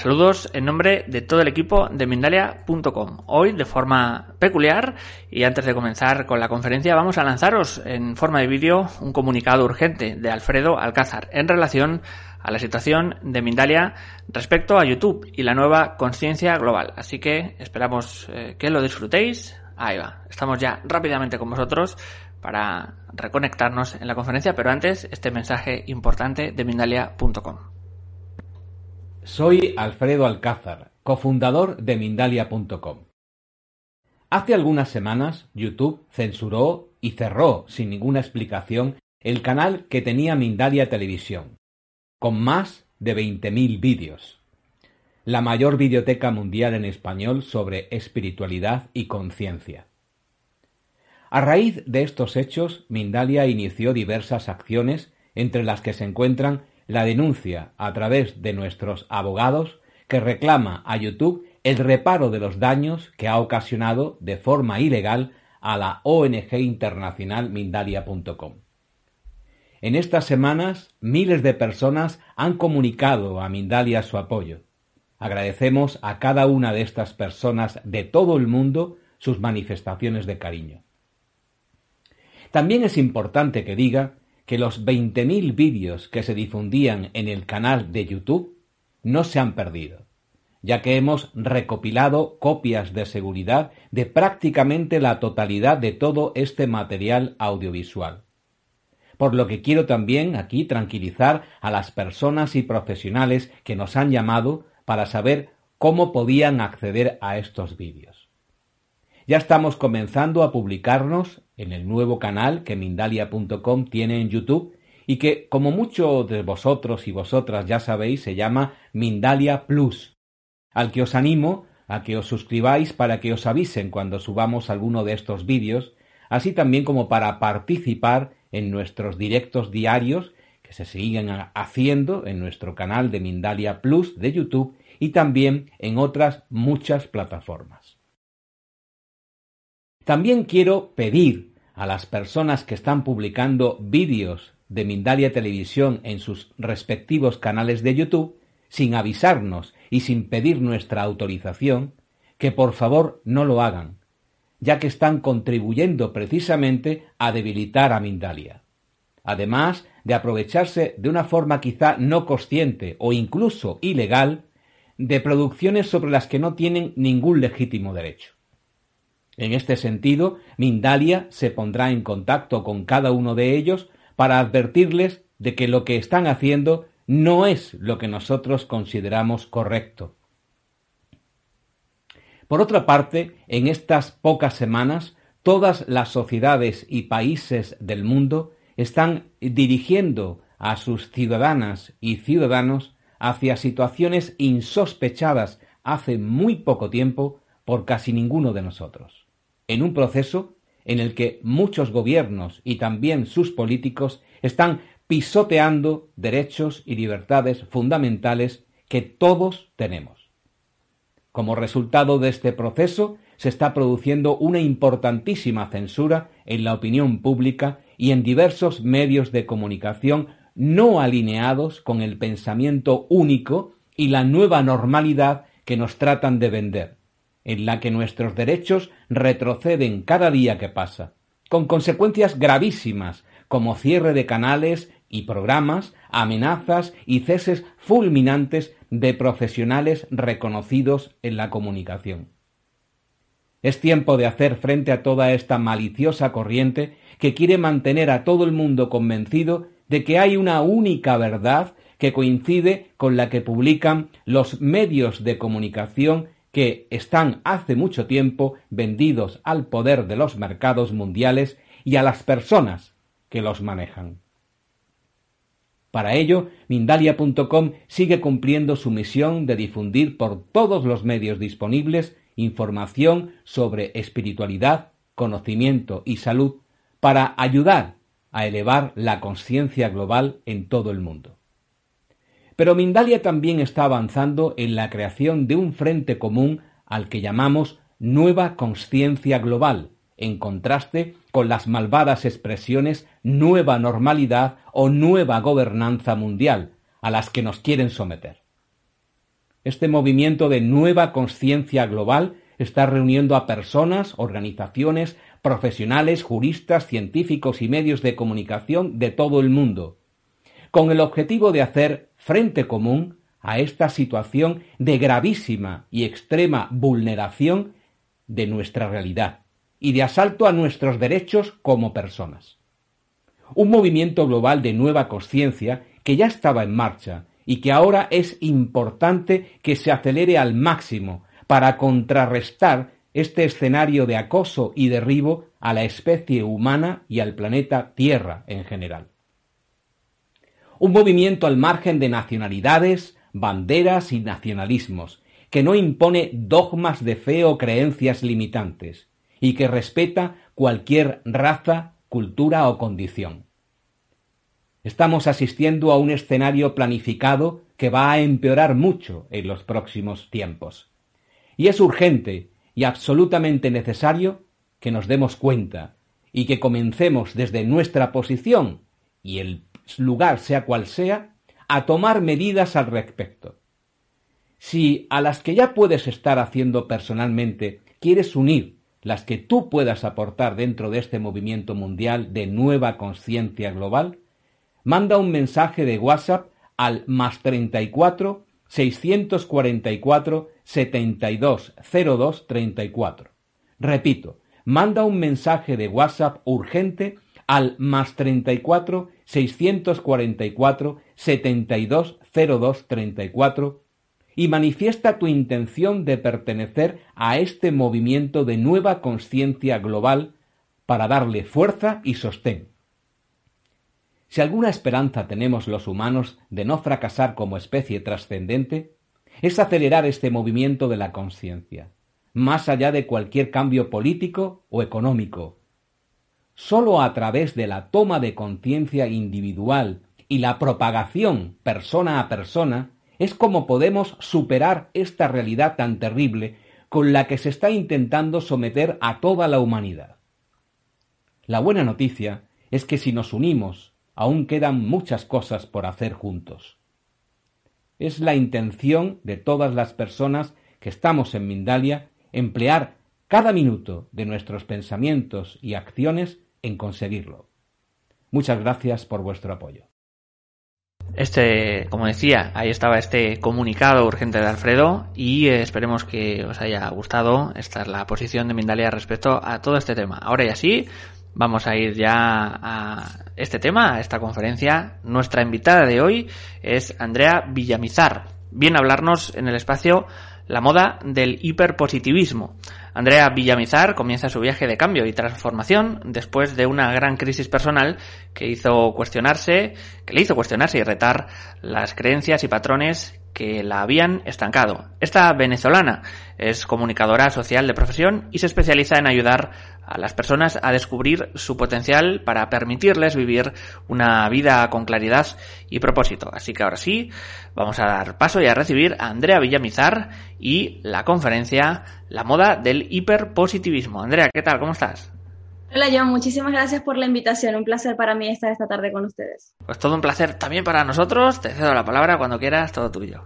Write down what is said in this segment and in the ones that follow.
Saludos en nombre de todo el equipo de Mindalia.com. Hoy, de forma peculiar, y antes de comenzar con la conferencia, vamos a lanzaros en forma de vídeo un comunicado urgente de Alfredo Alcázar en relación a la situación de Mindalia respecto a YouTube y la nueva conciencia global. Así que esperamos eh, que lo disfrutéis. Ahí va, estamos ya rápidamente con vosotros para reconectarnos en la conferencia, pero antes este mensaje importante de Mindalia.com. Soy Alfredo Alcázar, cofundador de Mindalia.com. Hace algunas semanas YouTube censuró y cerró sin ninguna explicación el canal que tenía Mindalia Televisión, con más de 20.000 vídeos, la mayor biblioteca mundial en español sobre espiritualidad y conciencia. A raíz de estos hechos, Mindalia inició diversas acciones entre las que se encuentran la denuncia a través de nuestros abogados que reclama a YouTube el reparo de los daños que ha ocasionado de forma ilegal a la ONG internacional Mindalia.com. En estas semanas, miles de personas han comunicado a Mindalia su apoyo. Agradecemos a cada una de estas personas de todo el mundo sus manifestaciones de cariño. También es importante que diga que los 20.000 vídeos que se difundían en el canal de YouTube no se han perdido, ya que hemos recopilado copias de seguridad de prácticamente la totalidad de todo este material audiovisual. Por lo que quiero también aquí tranquilizar a las personas y profesionales que nos han llamado para saber cómo podían acceder a estos vídeos. Ya estamos comenzando a publicarnos en el nuevo canal que Mindalia.com tiene en YouTube y que, como muchos de vosotros y vosotras ya sabéis, se llama Mindalia Plus, al que os animo a que os suscribáis para que os avisen cuando subamos alguno de estos vídeos, así también como para participar en nuestros directos diarios que se siguen haciendo en nuestro canal de Mindalia Plus de YouTube y también en otras muchas plataformas. También quiero pedir a las personas que están publicando vídeos de Mindalia Televisión en sus respectivos canales de YouTube, sin avisarnos y sin pedir nuestra autorización, que por favor no lo hagan, ya que están contribuyendo precisamente a debilitar a Mindalia. Además de aprovecharse de una forma quizá no consciente o incluso ilegal de producciones sobre las que no tienen ningún legítimo derecho. En este sentido, Mindalia se pondrá en contacto con cada uno de ellos para advertirles de que lo que están haciendo no es lo que nosotros consideramos correcto. Por otra parte, en estas pocas semanas, todas las sociedades y países del mundo están dirigiendo a sus ciudadanas y ciudadanos hacia situaciones insospechadas hace muy poco tiempo por casi ninguno de nosotros en un proceso en el que muchos gobiernos y también sus políticos están pisoteando derechos y libertades fundamentales que todos tenemos. Como resultado de este proceso, se está produciendo una importantísima censura en la opinión pública y en diversos medios de comunicación no alineados con el pensamiento único y la nueva normalidad que nos tratan de vender, en la que nuestros derechos retroceden cada día que pasa, con consecuencias gravísimas como cierre de canales y programas, amenazas y ceses fulminantes de profesionales reconocidos en la comunicación. Es tiempo de hacer frente a toda esta maliciosa corriente que quiere mantener a todo el mundo convencido de que hay una única verdad que coincide con la que publican los medios de comunicación que están hace mucho tiempo vendidos al poder de los mercados mundiales y a las personas que los manejan. Para ello, Mindalia.com sigue cumpliendo su misión de difundir por todos los medios disponibles información sobre espiritualidad, conocimiento y salud para ayudar a elevar la conciencia global en todo el mundo. Pero Mindalia también está avanzando en la creación de un frente común al que llamamos nueva conciencia global, en contraste con las malvadas expresiones nueva normalidad o nueva gobernanza mundial, a las que nos quieren someter. Este movimiento de nueva conciencia global está reuniendo a personas, organizaciones, profesionales, juristas, científicos y medios de comunicación de todo el mundo, con el objetivo de hacer frente común a esta situación de gravísima y extrema vulneración de nuestra realidad y de asalto a nuestros derechos como personas. Un movimiento global de nueva conciencia que ya estaba en marcha y que ahora es importante que se acelere al máximo para contrarrestar este escenario de acoso y derribo a la especie humana y al planeta Tierra en general. Un movimiento al margen de nacionalidades, banderas y nacionalismos, que no impone dogmas de fe o creencias limitantes, y que respeta cualquier raza, cultura o condición. Estamos asistiendo a un escenario planificado que va a empeorar mucho en los próximos tiempos. Y es urgente y absolutamente necesario que nos demos cuenta y que comencemos desde nuestra posición y el lugar sea cual sea, a tomar medidas al respecto. Si a las que ya puedes estar haciendo personalmente quieres unir las que tú puedas aportar dentro de este movimiento mundial de nueva conciencia global, manda un mensaje de WhatsApp al más 34 644 72 02 34. Repito, manda un mensaje de WhatsApp urgente al más 34 644 72 02 34 y manifiesta tu intención de pertenecer a este movimiento de nueva conciencia global para darle fuerza y sostén. Si alguna esperanza tenemos los humanos de no fracasar como especie trascendente, es acelerar este movimiento de la conciencia, más allá de cualquier cambio político o económico. Sólo a través de la toma de conciencia individual y la propagación persona a persona es como podemos superar esta realidad tan terrible con la que se está intentando someter a toda la humanidad. La buena noticia es que si nos unimos aún quedan muchas cosas por hacer juntos. Es la intención de todas las personas que estamos en Mindalia emplear cada minuto de nuestros pensamientos y acciones en conseguirlo. Muchas gracias por vuestro apoyo. Este, como decía, ahí estaba este comunicado urgente de Alfredo y eh, esperemos que os haya gustado. Esta es la posición de Mindalia respecto a todo este tema. Ahora y así, Vamos a ir ya a este tema, a esta conferencia. Nuestra invitada de hoy es Andrea Villamizar. Viene a hablarnos en el espacio La moda del hiperpositivismo. Andrea Villamizar comienza su viaje de cambio y transformación después de una gran crisis personal que hizo cuestionarse, que le hizo cuestionarse y retar las creencias y patrones que la habían estancado. Esta venezolana es comunicadora social de profesión y se especializa en ayudar a las personas a descubrir su potencial para permitirles vivir una vida con claridad y propósito. Así que ahora sí, vamos a dar paso y a recibir a Andrea Villamizar y la conferencia La moda del hiperpositivismo. Andrea, ¿qué tal? ¿Cómo estás? Hola John, muchísimas gracias por la invitación. Un placer para mí estar esta tarde con ustedes. Pues todo un placer también para nosotros. Te cedo la palabra cuando quieras, todo tuyo.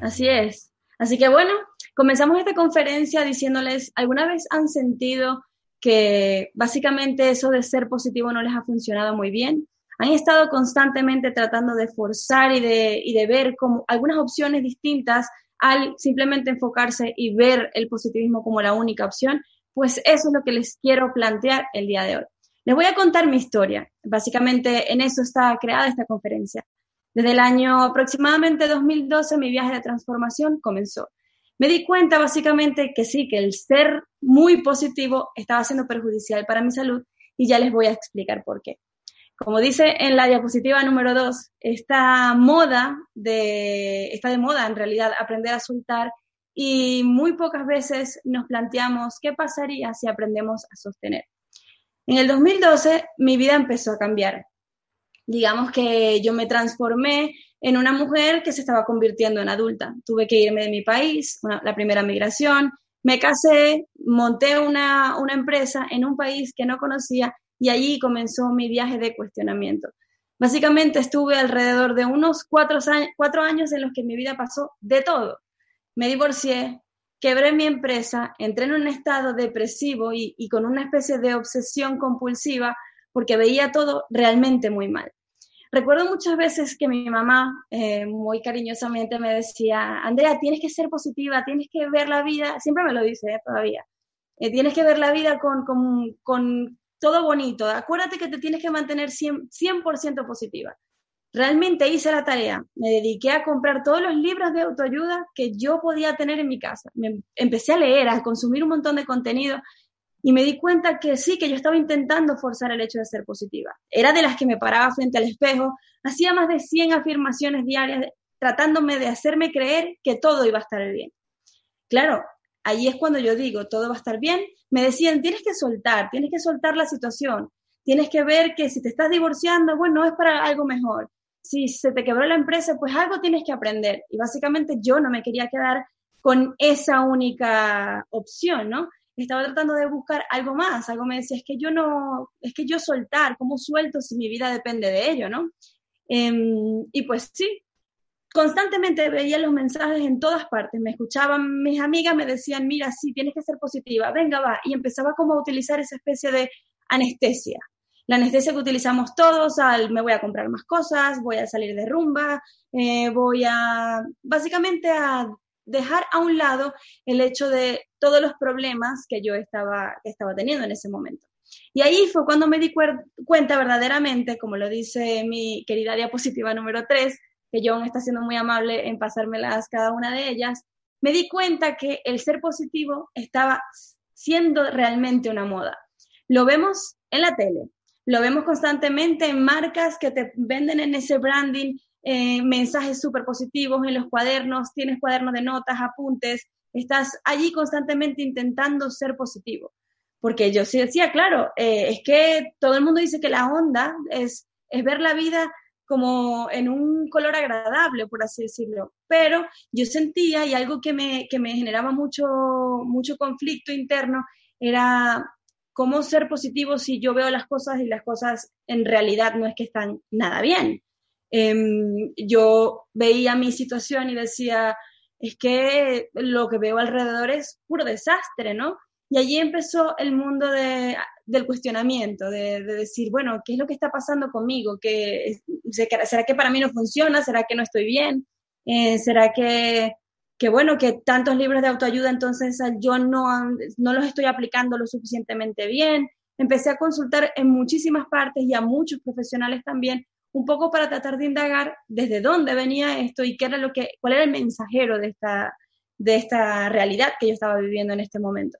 Así es. Así que bueno, comenzamos esta conferencia diciéndoles, ¿alguna vez han sentido que básicamente eso de ser positivo no les ha funcionado muy bien. Han estado constantemente tratando de forzar y de, y de ver como algunas opciones distintas al simplemente enfocarse y ver el positivismo como la única opción, pues eso es lo que les quiero plantear el día de hoy. Les voy a contar mi historia. Básicamente en eso está creada esta conferencia. Desde el año aproximadamente 2012 mi viaje de transformación comenzó me di cuenta básicamente que sí, que el ser muy positivo estaba siendo perjudicial para mi salud y ya les voy a explicar por qué. Como dice en la diapositiva número 2, esta moda de, está de moda en realidad aprender a soltar y muy pocas veces nos planteamos qué pasaría si aprendemos a sostener. En el 2012 mi vida empezó a cambiar. Digamos que yo me transformé en una mujer que se estaba convirtiendo en adulta. Tuve que irme de mi país, la primera migración, me casé, monté una, una empresa en un país que no conocía y allí comenzó mi viaje de cuestionamiento. Básicamente estuve alrededor de unos cuatro cuatro años en los que mi vida pasó de todo. Me divorcié, quebré mi empresa, entré en un estado depresivo y, con una especie de obsesión compulsiva porque veía todo realmente muy mal. Recuerdo muchas veces que mi mamá eh, muy cariñosamente me decía, Andrea, tienes que ser positiva, tienes que ver la vida, siempre me lo dice eh, todavía, eh, tienes que ver la vida con, con, todo bonito, acuérdate que te tienes que mantener 100%, 100 positiva. Realmente hice la tarea, me dediqué a comprar todos los libros de autoayuda que yo podía tener en mi casa. Me empecé a leer, a consumir un montón de contenido y me di cuenta que sí, que yo estaba intentando forzar el hecho de ser positiva. Era de las que me paraba frente al espejo, hacía más de 100 afirmaciones diarias tratándome de hacerme creer que todo iba a estar bien. Claro, ahí es cuando yo digo, todo va a estar bien. Me decían, tienes que soltar, tienes que soltar la situación, tienes que ver que si te estás divorciando, bueno, es para algo mejor si se te quebró la empresa, pues algo tienes que aprender. Y básicamente yo no me quería quedar con esa única opción, ¿no? Estaba tratando de buscar algo más, algo me decía, es que yo no, es que yo soltar, ¿cómo suelto si mi vida depende de ello, ¿no? Em, y pues sí, constantemente veía los mensajes en todas partes, me escuchaban mis amigas, me decían, mira, sí, tienes que ser positiva, venga, va, y empezaba como a utilizar esa especie de anestesia, la anestesia que utilizamos todos al me voy a comprar más cosas, voy a salir de rumba, eh, voy a básicamente a dejar a un lado el hecho de todos los problemas que yo estaba, estaba teniendo en ese momento. Y ahí fue cuando me di cuenta verdaderamente, como lo dice mi querida diapositiva número 3, que John está siendo muy amable en pasármelas cada una de ellas, me di cuenta que el ser positivo estaba siendo realmente una moda. Lo vemos en la tele, lo vemos constantemente en marcas que te venden en ese branding eh, mensajes súper positivos en los cuadernos, tienes cuadernos de notas, apuntes, estás allí constantemente intentando ser positivo. Porque yo sí decía, claro, eh, es que todo el mundo dice que la onda es, es ver la vida como en un color agradable, por así decirlo. Pero yo sentía, y algo que me, que me generaba mucho, mucho conflicto interno, era cómo ser positivo si yo veo las cosas y las cosas en realidad no es que están nada bien. Em, yo veía mi situación y decía, es que lo que veo alrededor es puro desastre, ¿no? Y allí empezó el mundo del cuestionamiento, de, decir, bueno, ¿qué es lo que está pasando conmigo? ¿Qué, ¿Será que para mí no funciona? ¿Será que no estoy bien? Eh, ¿Será que que bueno, que tantos libros de autoayuda entonces yo no, no los estoy aplicando lo suficientemente bien. Empecé a consultar en muchísimas partes y a muchos profesionales también, un poco para tratar de indagar desde dónde venía esto y qué era lo que, cuál era el mensajero de esta, de esta realidad que yo estaba viviendo en este momento.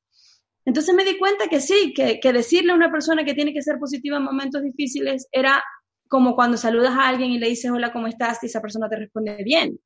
Entonces me di cuenta que sí, que, que decirle a una persona que tiene que ser positiva en momentos difíciles era como cuando saludas a alguien y le dices hola, ¿cómo estás? y esa persona te responde bien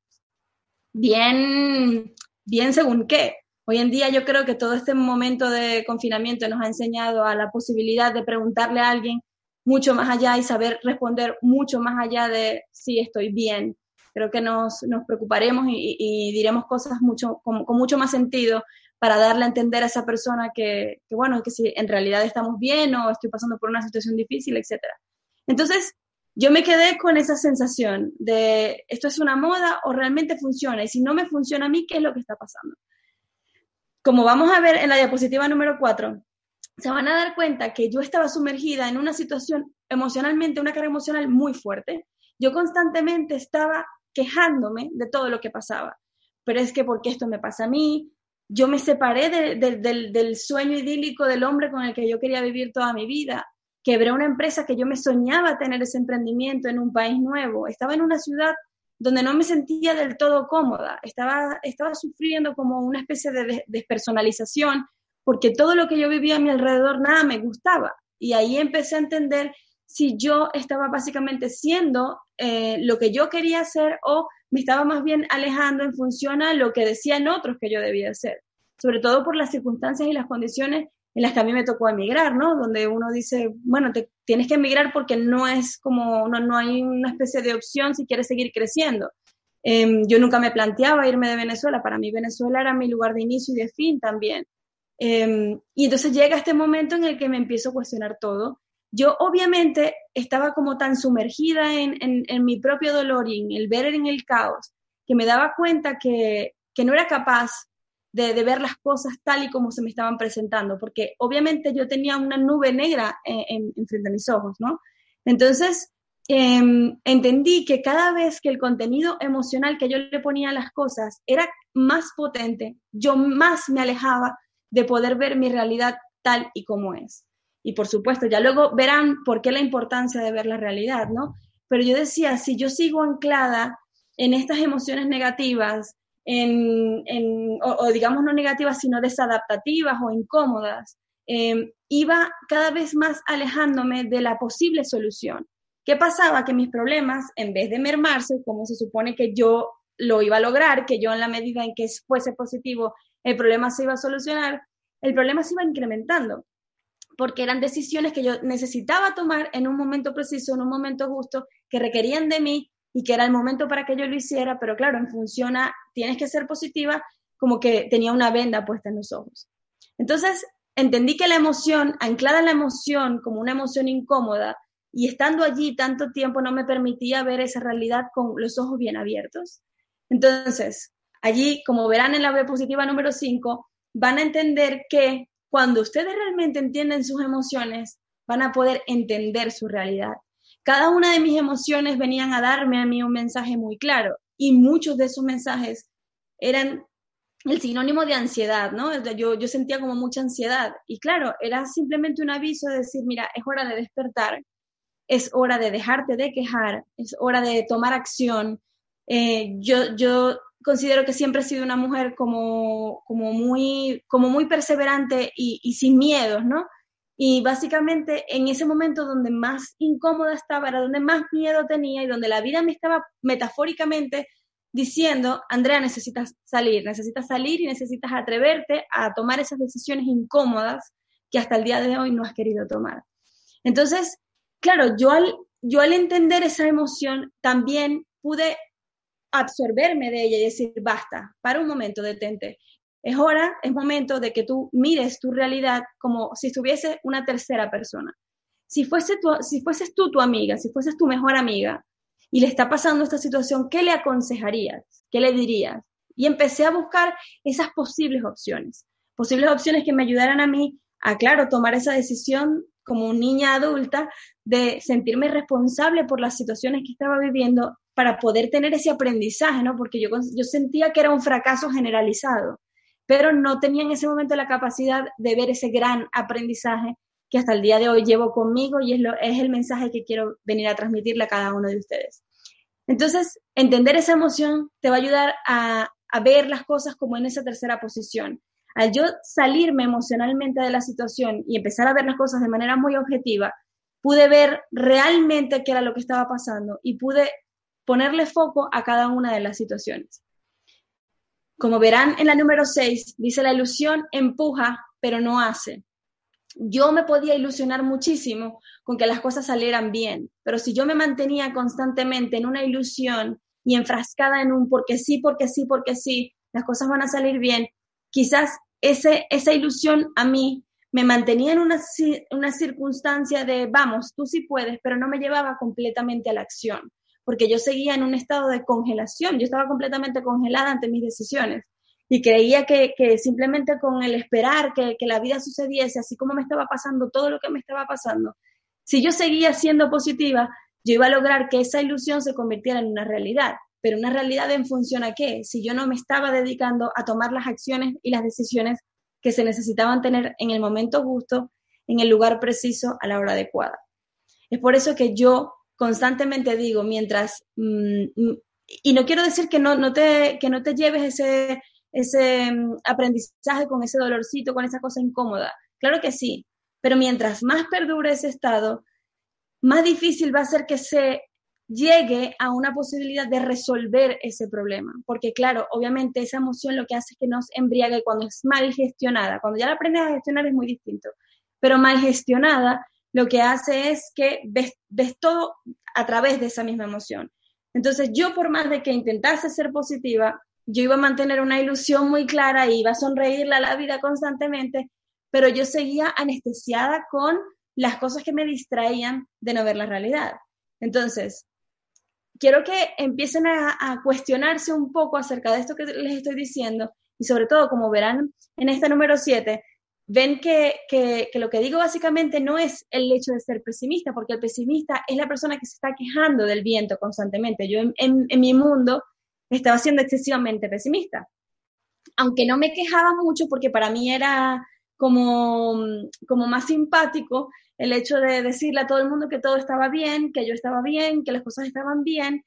bien, bien según qué. Hoy en día yo creo que todo este momento de confinamiento nos ha enseñado a la posibilidad de preguntarle a alguien mucho más allá y saber responder mucho más allá de si estoy bien. Creo que nos, nos preocuparemos y, diremos cosas mucho, con, mucho más sentido para darle a entender a esa persona que, que, bueno, que si en realidad estamos bien o estoy pasando por una situación difícil, etc. Entonces, yo me quedé con esa sensación de esto es una moda o realmente funciona y si no me funciona a mí, ¿qué es lo que está pasando? Como vamos a ver en la diapositiva número 4, se van a dar cuenta que yo estaba sumergida en una situación emocionalmente, una carga emocional muy fuerte. Yo constantemente estaba quejándome de todo lo que pasaba. Pero es que, ¿por qué esto me pasa a mí? Yo me separé del sueño idílico del hombre con el que yo quería vivir toda mi vida quebré una empresa que yo me soñaba tener ese emprendimiento en un país nuevo. Estaba en una ciudad donde no me sentía del todo cómoda. Estaba, estaba sufriendo como una especie de despersonalización porque todo lo que yo vivía a mi alrededor nada me gustaba. Y ahí empecé a entender si yo estaba básicamente siendo eh, lo que yo quería hacer o me estaba más bien alejando en función a lo que decían otros que yo debía hacer, sobre todo por las circunstancias y las condiciones en las que a mí me tocó emigrar, ¿no? Donde uno dice, bueno, tienes que emigrar porque no es como, no, no hay una especie de opción si quieres seguir creciendo. Em, yo nunca me planteaba irme de Venezuela, para mí Venezuela era mi lugar de inicio y de fin también. Em, y entonces llega este momento en el que me empiezo a cuestionar todo. Yo obviamente estaba como tan sumergida en, en, en mi propio dolor y en el ver en el caos, que me daba cuenta que, que no era capaz de, ver las cosas tal y como se me estaban presentando, porque obviamente yo tenía una nube negra en, frente a mis ojos, ¿no? Entonces, em, entendí que cada vez que el contenido emocional que yo le ponía a las cosas era más potente, yo más me alejaba de poder ver mi realidad tal y como es. Y por supuesto, ya luego verán por qué la importancia de ver la realidad, ¿no? Pero yo decía, si yo sigo anclada en estas emociones negativas, o, digamos no negativas, sino desadaptativas o incómodas, em, iba cada vez más alejándome de la posible solución. ¿Qué pasaba? Que mis problemas, en vez de mermarse, como se supone que yo lo iba a lograr, que yo en la medida en que fuese positivo, el problema se iba a solucionar, el problema se iba incrementando, porque eran decisiones que yo necesitaba tomar en un momento preciso, en un momento justo, que requerían de mí y que era el momento para que yo lo hiciera, pero claro, en función a tienes que ser positiva, como que tenía una venda puesta en los ojos. Entonces, entendí que la emoción, anclada en la emoción como una emoción incómoda, y estando allí tanto tiempo no me permitía ver esa realidad con los ojos bien abiertos. Entonces, allí, como verán en la B positiva número 5, van a entender que cuando ustedes realmente entienden sus emociones, van a poder entender su realidad. Cada una de mis emociones venían a darme a mí un mensaje muy claro y muchos de esos mensajes eran el sinónimo de ansiedad, ¿no? Yo, yo sentía como mucha ansiedad y claro, era simplemente un aviso de decir, mira, es hora de despertar, es hora de dejarte de quejar, es hora de tomar acción. Eh, yo, yo considero que siempre he sido una mujer como, como, muy, como muy perseverante y, y sin miedos, ¿no? Y básicamente en ese momento donde más incómoda estaba, era donde más miedo tenía y donde la vida me estaba metafóricamente diciendo, Andrea, necesitas salir, necesitas salir y necesitas atreverte a tomar esas decisiones incómodas que hasta el día de hoy no has querido tomar. Entonces, claro, yo al, yo al entender esa emoción también pude absorberme de ella y decir, basta, para un momento, detente. Es hora, es momento de que tú mires tu realidad como si estuviese una tercera persona. Si, fuese si fueses tú tu amiga, si fueses tu mejor amiga y le está pasando esta situación, ¿qué le aconsejarías? ¿Qué le dirías? Y empecé a buscar esas posibles opciones, posibles opciones que me ayudaran a mí a, claro, tomar esa decisión como niña adulta de sentirme responsable por las situaciones que estaba viviendo para poder tener ese aprendizaje, ¿no? Porque yo, yo sentía que era un fracaso generalizado pero no tenía en ese momento la capacidad de ver ese gran aprendizaje que hasta el día de hoy llevo conmigo y es, el mensaje que quiero venir a transmitirle a cada uno de ustedes. Entonces, entender esa emoción te va a ayudar a, a ver las cosas como en esa tercera posición. Al yo salirme emocionalmente de la situación y empezar a ver las cosas de manera muy objetiva, pude ver realmente qué era lo que estaba pasando y pude ponerle foco a cada una de las situaciones. Como verán en la número 6, dice la ilusión empuja, pero no hace. Yo me podía ilusionar muchísimo con que las cosas salieran bien, pero si yo me mantenía constantemente en una ilusión y enfrascada en un porque sí, porque sí, porque sí, las cosas van a salir bien, quizás ese, esa ilusión a mí me mantenía en una, una circunstancia de, vamos, tú sí puedes, pero no me llevaba completamente a la acción porque yo seguía en un estado de congelación, yo estaba completamente congelada ante mis decisiones y creía que, simplemente con el esperar que, que, la vida sucediese, así como me estaba pasando todo lo que me estaba pasando, si yo seguía siendo positiva, yo iba a lograr que esa ilusión se convirtiera en una realidad. Pero una realidad en función a qué? Si yo no me estaba dedicando a tomar las acciones y las decisiones que se necesitaban tener en el momento justo, en el lugar preciso, a la hora adecuada. Es por eso que yo constantemente digo, mientras, mm, y no quiero decir que no, no, te, que no te lleves ese, ese mm, aprendizaje con ese dolorcito, con esa cosa incómoda. Claro que sí, pero mientras más perdure ese estado, más difícil va a ser que se llegue a una posibilidad de resolver ese problema. Porque claro, obviamente esa emoción lo que hace es que nos embriague cuando es mal gestionada. Cuando ya la aprendes a gestionar es muy distinto. Pero mal gestionada lo que hace es que ves, todo a través de esa misma emoción. Entonces yo por más de que intentase ser positiva, yo iba a mantener una ilusión muy clara y iba a sonreírle a la vida constantemente, pero yo seguía anestesiada con las cosas que me distraían de no ver la realidad. Entonces, quiero que empiecen a, cuestionarse un poco acerca de esto que les estoy diciendo y sobre todo, como verán en esta número 7, ven que, lo que digo básicamente no es el hecho de ser pesimista, porque el pesimista es la persona que se está quejando del viento constantemente. Yo en, mi mundo estaba siendo excesivamente pesimista, aunque no me quejaba mucho porque para mí era como, como más simpático el hecho de decirle a todo el mundo que todo estaba bien, que yo estaba bien, que las cosas estaban bien,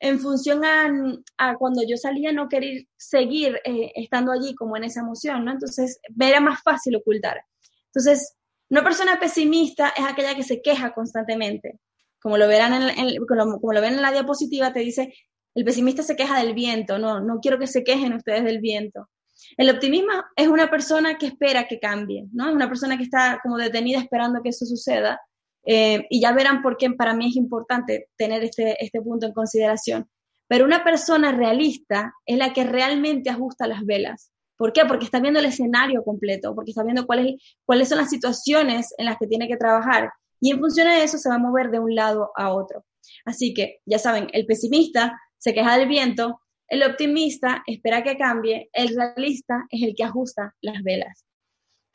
en función a, cuando yo salía no querer seguir eh, estando allí como en esa emoción, ¿no? Entonces, me era más fácil ocultar. Entonces, una persona pesimista es aquella que se queja constantemente. Como lo verán en, como, lo ven en la diapositiva, te dice, el pesimista se queja del viento, no, no quiero que se quejen ustedes del viento. El optimismo es una persona que espera que cambie, ¿no? Es una persona que está como detenida esperando que eso suceda eh, y ya verán por qué para mí es importante tener este, este punto en consideración. Pero una persona realista es la que realmente ajusta las velas. ¿Por qué? Porque está viendo el escenario completo, porque está viendo cuáles, cuáles son las situaciones en las que tiene que trabajar y en función de eso se va a mover de un lado a otro. Así que, ya saben, el pesimista se queja del viento, el optimista espera que cambie, el realista es el que ajusta las velas.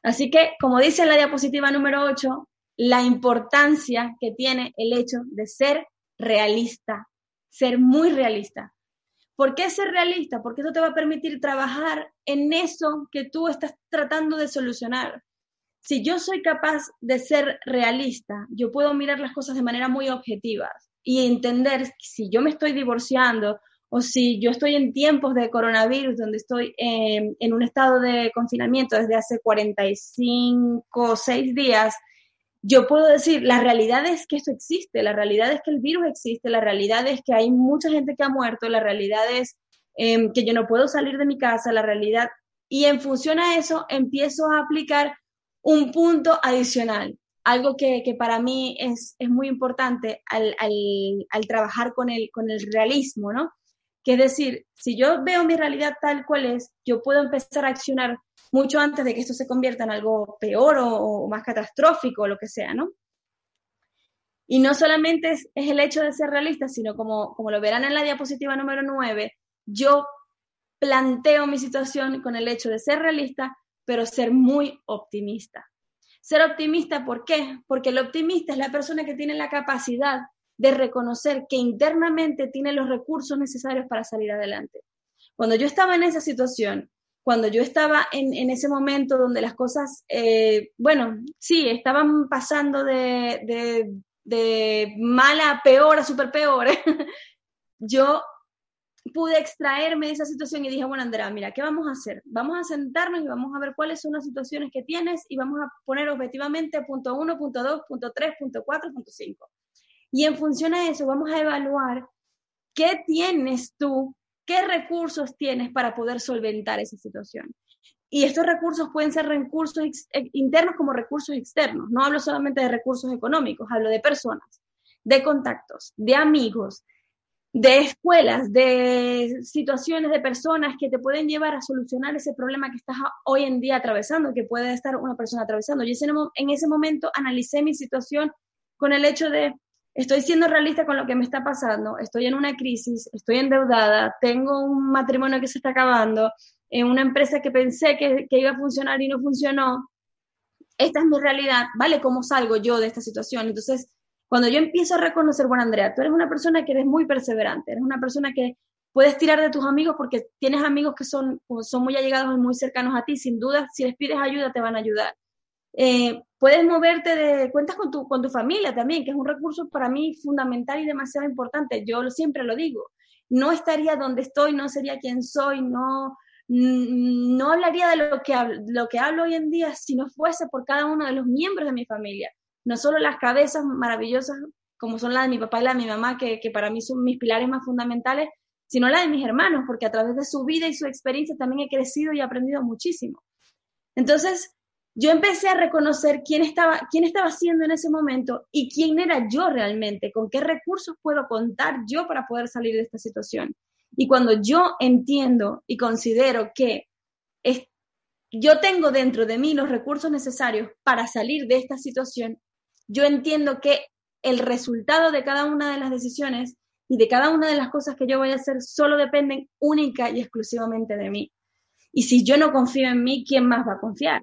Así que, como dice en la diapositiva número 8, la importancia que tiene el hecho de ser realista, ser muy realista. ¿Por qué ser realista? Porque eso te va a permitir trabajar en eso que tú estás tratando de solucionar. Si yo soy capaz de ser realista, yo puedo mirar las cosas de manera muy objetiva y entender si yo me estoy divorciando o si yo estoy en tiempos de coronavirus, donde estoy en, en un estado de confinamiento desde hace 45 o 6 días, yo puedo decir, la realidad es que esto existe, la realidad es que el virus existe, la realidad es que hay mucha gente que ha muerto, la realidad es em, que yo no puedo salir de mi casa, la realidad, y en función a eso empiezo a aplicar un punto adicional, algo que, para mí es, muy importante al, al, trabajar con el, con el realismo, ¿no? Que es decir, si yo veo mi realidad tal cual es, yo puedo empezar a accionar mucho antes de que esto se convierta en algo peor o, más catastrófico o lo que sea, ¿no? Y no solamente es, el hecho de ser realista, sino como, como lo verán en la diapositiva número 9, yo planteo mi situación con el hecho de ser realista, pero ser muy optimista. Ser optimista, ¿por qué? Porque el optimista es la persona que tiene la capacidad de reconocer que internamente tiene los recursos necesarios para salir adelante. Cuando yo estaba en esa situación cuando yo estaba en, ese momento donde las cosas, eh, bueno, sí, estaban pasando de, de, mala a peor a súper peor, yo pude extraerme de esa situación y dije, bueno, Andrea, mira, ¿qué vamos a hacer? Vamos a sentarnos y vamos a ver cuáles son las situaciones que tienes y vamos a poner objetivamente punto uno, punto dos, punto tres, punto cuatro, punto cinco. Y en función a eso vamos a evaluar qué tienes tú qué recursos tienes para poder solventar esa situación. Y estos recursos pueden ser recursos eh, internos como recursos externos. No hablo solamente de recursos económicos, hablo de personas, de contactos, de amigos, de escuelas, de situaciones de personas que te pueden llevar a solucionar ese problema que estás hoy en día atravesando, que puede estar una persona atravesando. Yo en ese momento analicé mi situación con el hecho de estoy siendo realista con lo que me está pasando, estoy en una crisis, estoy endeudada, tengo un matrimonio que se está acabando, en una empresa que pensé que, iba a funcionar y no funcionó, esta es mi realidad, ¿vale? ¿Cómo salgo yo de esta situación? Entonces, cuando yo empiezo a reconocer, bueno, Andrea, tú eres una persona que eres muy perseverante, eres una persona que puedes tirar de tus amigos porque tienes amigos que son, son muy allegados y muy cercanos a ti, sin duda, si les pides ayuda, te van a ayudar. Eh, puedes moverte de cuentas con tu, con tu familia también, que es un recurso para mí fundamental y demasiado importante. Yo siempre lo digo. No estaría donde estoy, no sería quien soy, no, no hablaría de lo que, hablo, lo que hablo hoy en día si no fuese por cada uno de los miembros de mi familia. No solo las cabezas maravillosas como son la de mi papá y la de mi mamá, que, que para mí son mis pilares más fundamentales, sino la de mis hermanos, porque a través de su vida y su experiencia también he crecido y aprendido muchísimo. Entonces, yo empecé a reconocer quién estaba, quién estaba haciendo en ese momento y quién era yo realmente, con qué recursos puedo contar yo para poder salir de esta situación. Y cuando yo entiendo y considero que yo tengo dentro de mí los recursos necesarios para salir de esta situación, yo entiendo que el resultado de cada una de las decisiones y de cada una de las cosas que yo voy a hacer solo dependen única y exclusivamente de mí. Y si yo no confío en mí, ¿quién más va a confiar?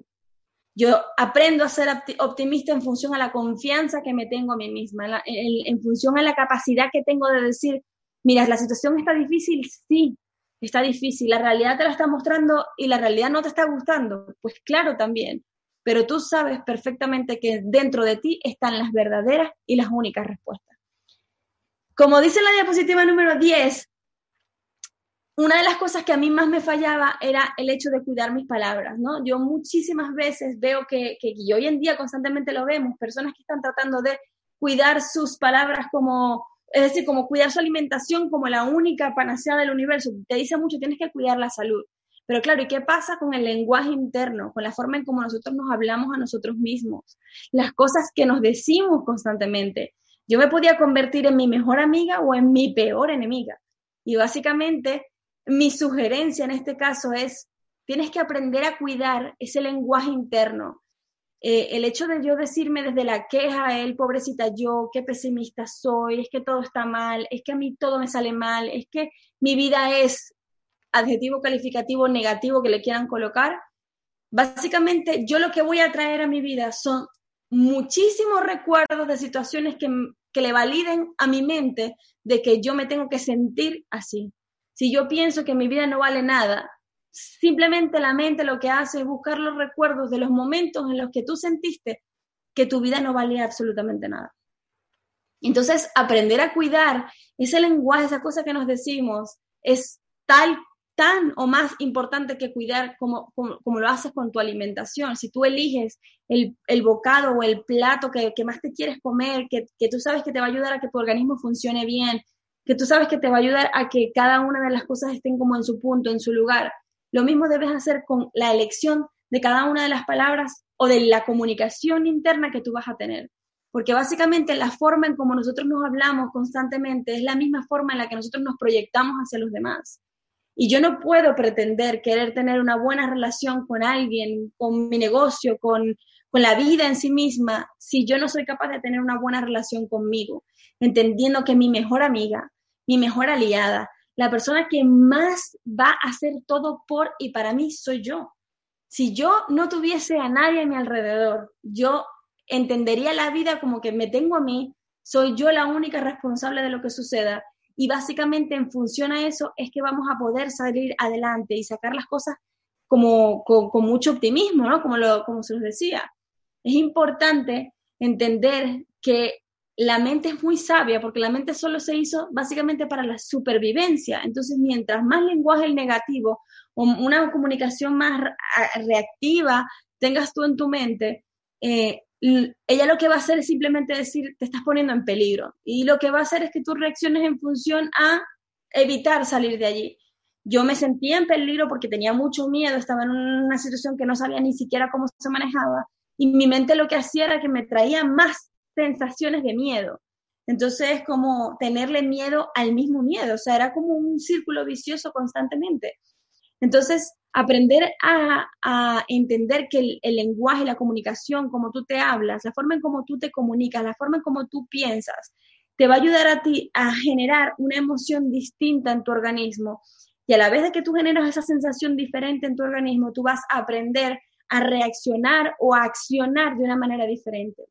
Yo aprendo a ser optimista en función a la confianza que me tengo a mí misma, en, función a la capacidad que tengo de decir, mira, la situación está difícil, sí, está difícil, la realidad te la está mostrando y la realidad no te está gustando, pues claro también, pero tú sabes perfectamente que dentro de ti están las verdaderas y las únicas respuestas. Como dice la diapositiva número 10, una de las cosas que a mí más me fallaba era el hecho de cuidar mis palabras, ¿no? Yo muchísimas veces veo que, que hoy en día constantemente lo vemos, personas que están tratando de cuidar sus palabras como es decir, como cuidar su alimentación como la única panacea del universo. Te dice mucho, tienes que cuidar la salud. Pero claro, ¿y qué pasa con el lenguaje interno, con la forma en cómo nosotros nos hablamos a nosotros mismos? Las cosas que nos decimos constantemente. Yo me podía convertir en mi mejor amiga o en mi peor enemiga. Y básicamente, mi sugerencia en este caso es, tienes que aprender a cuidar ese lenguaje interno, eh, el hecho de yo decirme desde la queja, el pobrecita yo, qué pesimista soy, es que todo está mal, es que a mí todo me sale mal, es que mi vida es adjetivo calificativo negativo que le quieran colocar. Básicamente, yo lo que voy a traer a mi vida son muchísimos recuerdos de situaciones que, que le validen a mi mente de que yo me tengo que sentir así. Si yo pienso que mi vida no vale nada, Simplemente la mente lo que hace es buscar los recuerdos de los momentos en los que tú sentiste que tu vida no valía absolutamente nada. Entonces, aprender a cuidar ese lenguaje, esa cosa que nos decimos, es tal, tan o más importante que cuidar como, lo haces con tu alimentación. Si tú eliges el, bocado o el plato que, más te quieres comer, que tú sabes que te va a ayudar a que tu organismo funcione bien, que tú sabes que te va a ayudar a que cada una de las cosas estén como en su punto, en su lugar, lo mismo debes hacer con la elección de cada una de las palabras o de la comunicación interna que tú vas a tener. Porque básicamente la forma en cómo nosotros nos hablamos constantemente es la misma forma en la que nosotros nos proyectamos hacia los demás. Y yo no puedo pretender querer tener una buena relación con alguien, con mi negocio, con, con la vida en sí misma, si yo no soy capaz de tener una buena relación conmigo, entendiendo que mi mejor amiga, mi mejor aliada, la persona que más va a hacer todo por y para mí soy yo. Si yo no tuviese a nadie a mi alrededor, yo entendería la vida como que me tengo a mí, soy yo la única responsable de lo que suceda y básicamente en función a eso es que vamos a poder salir adelante y sacar las cosas como con, mucho optimismo, ¿no? Como, como se los decía. Es importante entender que la mente es muy sabia porque la mente solo se hizo básicamente para la supervivencia. Entonces, mientras más lenguaje negativo o una comunicación más reactiva tengas tú en tu mente, eh, ella lo que va a hacer es simplemente decir, te estás poniendo en peligro. Y lo que va a hacer es que tú reacciones en función a evitar salir de allí. Yo me sentía en peligro porque tenía mucho miedo, estaba en una situación que no sabía ni siquiera cómo se manejaba. Y mi mente lo que hacía era que me traía más sensaciones de miedo. Entonces es como tenerle miedo al mismo miedo, o sea, era como un círculo vicioso constantemente. Entonces, aprender a, entender que el, el, lenguaje, la comunicación, como tú te hablas, la forma en cómo tú te comunicas, la forma en cómo tú piensas, te va a ayudar a ti a generar una emoción distinta en tu organismo. Y a la vez de que tú generas esa sensación diferente en tu organismo, tú vas a aprender a reaccionar o a accionar de una manera diferente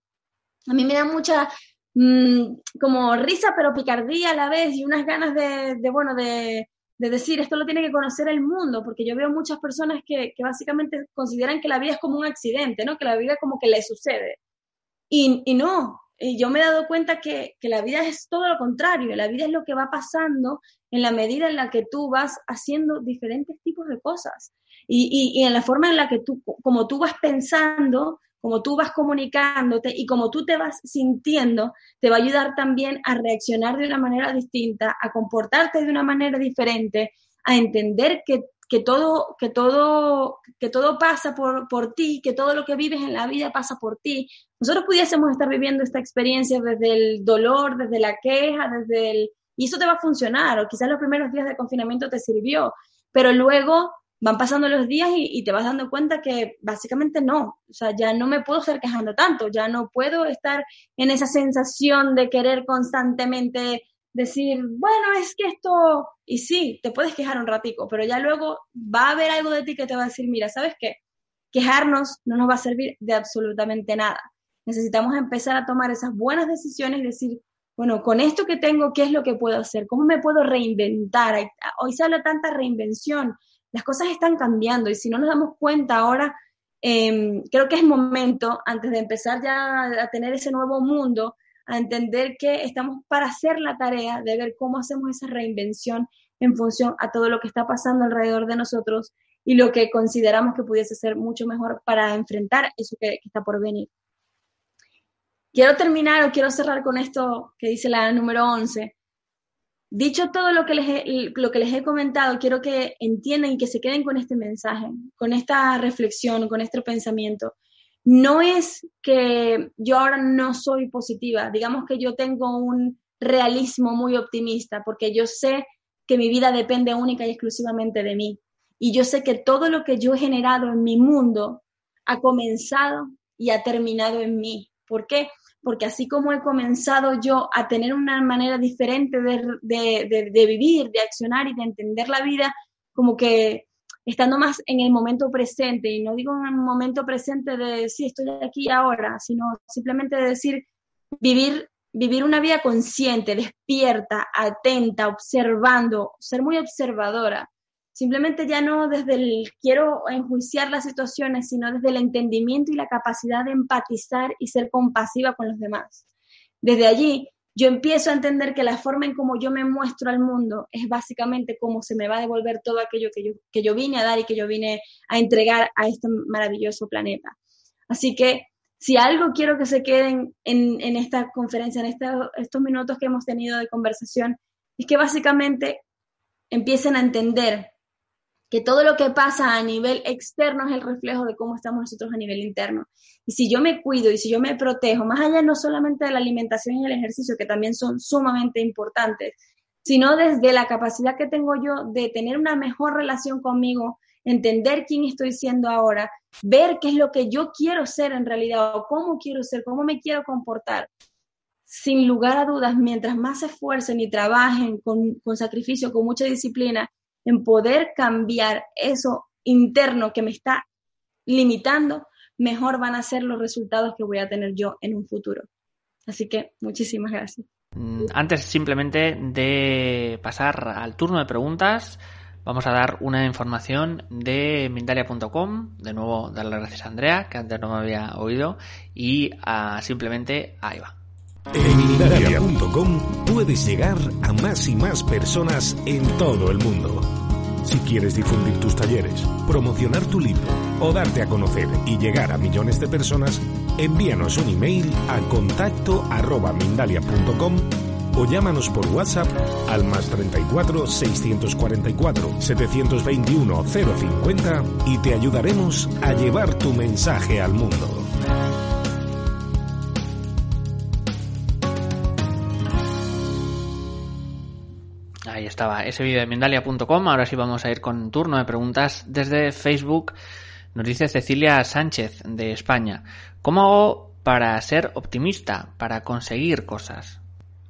a mí me da mucha mm, como risa, pero picardía a la vez y unas ganas de, bueno, de, decir, esto lo tiene que conocer el mundo, porque yo veo muchas personas que, básicamente consideran que la vida es como un accidente, ¿no? Que la vida como que le sucede. Y, y no, y yo me he dado cuenta que, la vida es todo lo contrario, la vida es lo que va pasando en la medida en la que tú vas haciendo diferentes tipos de cosas y, y en la forma en la que tú, como tú vas pensando, como tú vas comunicándote y como tú te vas sintiendo, te va a ayudar también a reaccionar de una manera distinta, a comportarte de una manera diferente, a entender que, todo, que, todo, que todo pasa por, por ti, que todo lo que vives en la vida pasa por ti. Nosotros pudiésemos estar viviendo esta experiencia desde el dolor, desde la queja, desde el... Y eso te va a funcionar, o quizás los primeros días de confinamiento te sirvió, pero luego van pasando los días y, te vas dando cuenta que básicamente no, o sea, ya no me puedo estar quejando tanto, ya no puedo estar en esa sensación de querer constantemente decir, bueno, es que esto, y sí, te puedes quejar un ratico, pero ya luego va a haber algo de ti que te va a decir, mira, ¿sabes qué? Quejarnos no nos va a servir de absolutamente nada. Necesitamos empezar a tomar esas buenas decisiones y decir, bueno, con esto que tengo, ¿qué es lo que puedo hacer? ¿Cómo me puedo reinventar? Hoy se habla tanta reinvención, las cosas están cambiando y si no nos damos cuenta ahora, em, creo que es momento, antes de empezar ya a tener ese nuevo mundo, a entender que estamos para hacer la tarea de ver cómo hacemos esa reinvención en función a todo lo que está pasando alrededor de nosotros y lo que consideramos que pudiese ser mucho mejor para enfrentar eso que, está por venir. Quiero terminar o quiero cerrar con esto que dice la número 11. Dicho todo lo que, les he, comentado, quiero que entiendan y que se queden con este mensaje, con esta reflexión, con este pensamiento no es que yo ahora no soy positiva, digamos que yo tengo un realismo muy optimista, porque yo sé que mi vida depende única y exclusivamente de mí. Y yo sé que todo lo que yo he generado en mi mundo ha comenzado y ha terminado en mí. ¿Por qué? Porque así como he comenzado yo a tener una manera diferente de, de vivir, de accionar y de entender la vida, como que estando más en el momento presente, y no digo en el momento presente de sí, estoy aquí ahora, sino simplemente de decir vivir, vivir una vida consciente, despierta, atenta, observando, ser muy observadora. Simplemente ya no desde el quiero enjuiciar las situaciones, sino desde el entendimiento y la capacidad de empatizar y ser compasiva con los demás. Desde allí yo empiezo a entender que la forma en cómo yo me muestro al mundo es básicamente cómo se me va a devolver todo aquello que yo, que yo vine a dar y que yo vine a entregar a este maravilloso planeta. Así que si algo quiero que se queden en, en esta conferencia, en estos minutos que hemos tenido de conversación, es que básicamente empiecen a entender que todo lo que pasa a nivel externo es el reflejo de cómo estamos nosotros a nivel interno. Y si yo me cuido y si yo me protejo, más allá no solamente de la alimentación y el ejercicio, que también son sumamente importantes, sino desde la capacidad que tengo yo de tener una mejor relación conmigo, entender quién estoy siendo ahora, ver qué es lo que yo quiero ser en realidad o cómo quiero ser, cómo me quiero comportar. Sin lugar a dudas, mientras más se esfuercen y trabajen con, con sacrificio, con mucha disciplina, en poder cambiar eso interno que me está limitando, mejor van a ser los resultados que voy a tener yo en un futuro. Así que muchísimas gracias. Mm, antes simplemente de pasar al turno de preguntas, vamos a dar una información de Mindalia.com. De nuevo, darle gracias a Andrea, que antes no me había oído, y simplemente a Eva. En Mindalia.com puedes llegar a más y más personas en todo el mundo. Si quieres difundir tus talleres, promocionar tu libro o darte a conocer y llegar a millones de personas, envíanos un email a contacto arroba mindalia.com o llámanos por WhatsApp al más 34 644 721 050 y te ayudaremos a llevar tu mensaje al mundo. Estaba ese vídeo de Mindalia.com. Ahora sí vamos a ir con turno de preguntas desde Facebook. Nos dice Cecilia Sánchez de España. ¿Cómo hago para ser optimista, para conseguir cosas?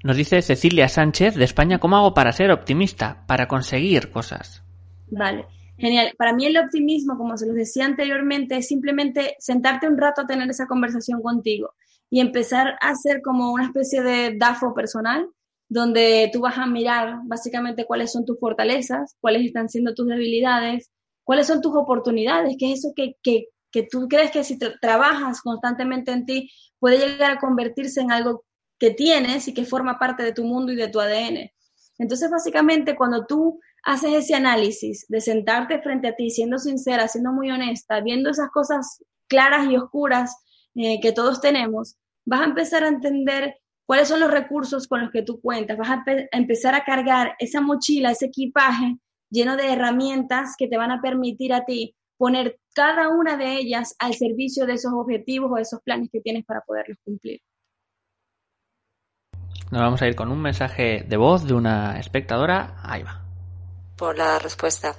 Nos dice Cecilia Sánchez de España. ¿Cómo hago para ser optimista, para conseguir cosas? Vale. Genial. Para mí el optimismo, como se los decía anteriormente, es simplemente sentarte un rato a tener esa conversación contigo y empezar a hacer como una especie de DAFO personal donde tú vas a mirar básicamente cuáles son tus fortalezas, cuáles están siendo tus debilidades, cuáles son tus oportunidades, qué es eso que, que, que tú crees que si trabajas constantemente en ti puede llegar a convertirse en algo que tienes y que forma parte de tu mundo y de tu ADN. Entonces, básicamente, cuando tú haces ese análisis de sentarte frente a ti, siendo sincera, siendo muy honesta, viendo esas cosas claras y oscuras eh, que todos tenemos, vas a empezar a entender cuáles son los recursos con los que tú cuentas. Vas a, empezar a cargar esa mochila, ese equipaje lleno de herramientas que te van a permitir a ti poner cada una de ellas al servicio de esos objetivos o de esos planes que tienes para poderlos cumplir. Nos vamos a ir con un mensaje de voz de una espectadora. Ahí va. Por la respuesta.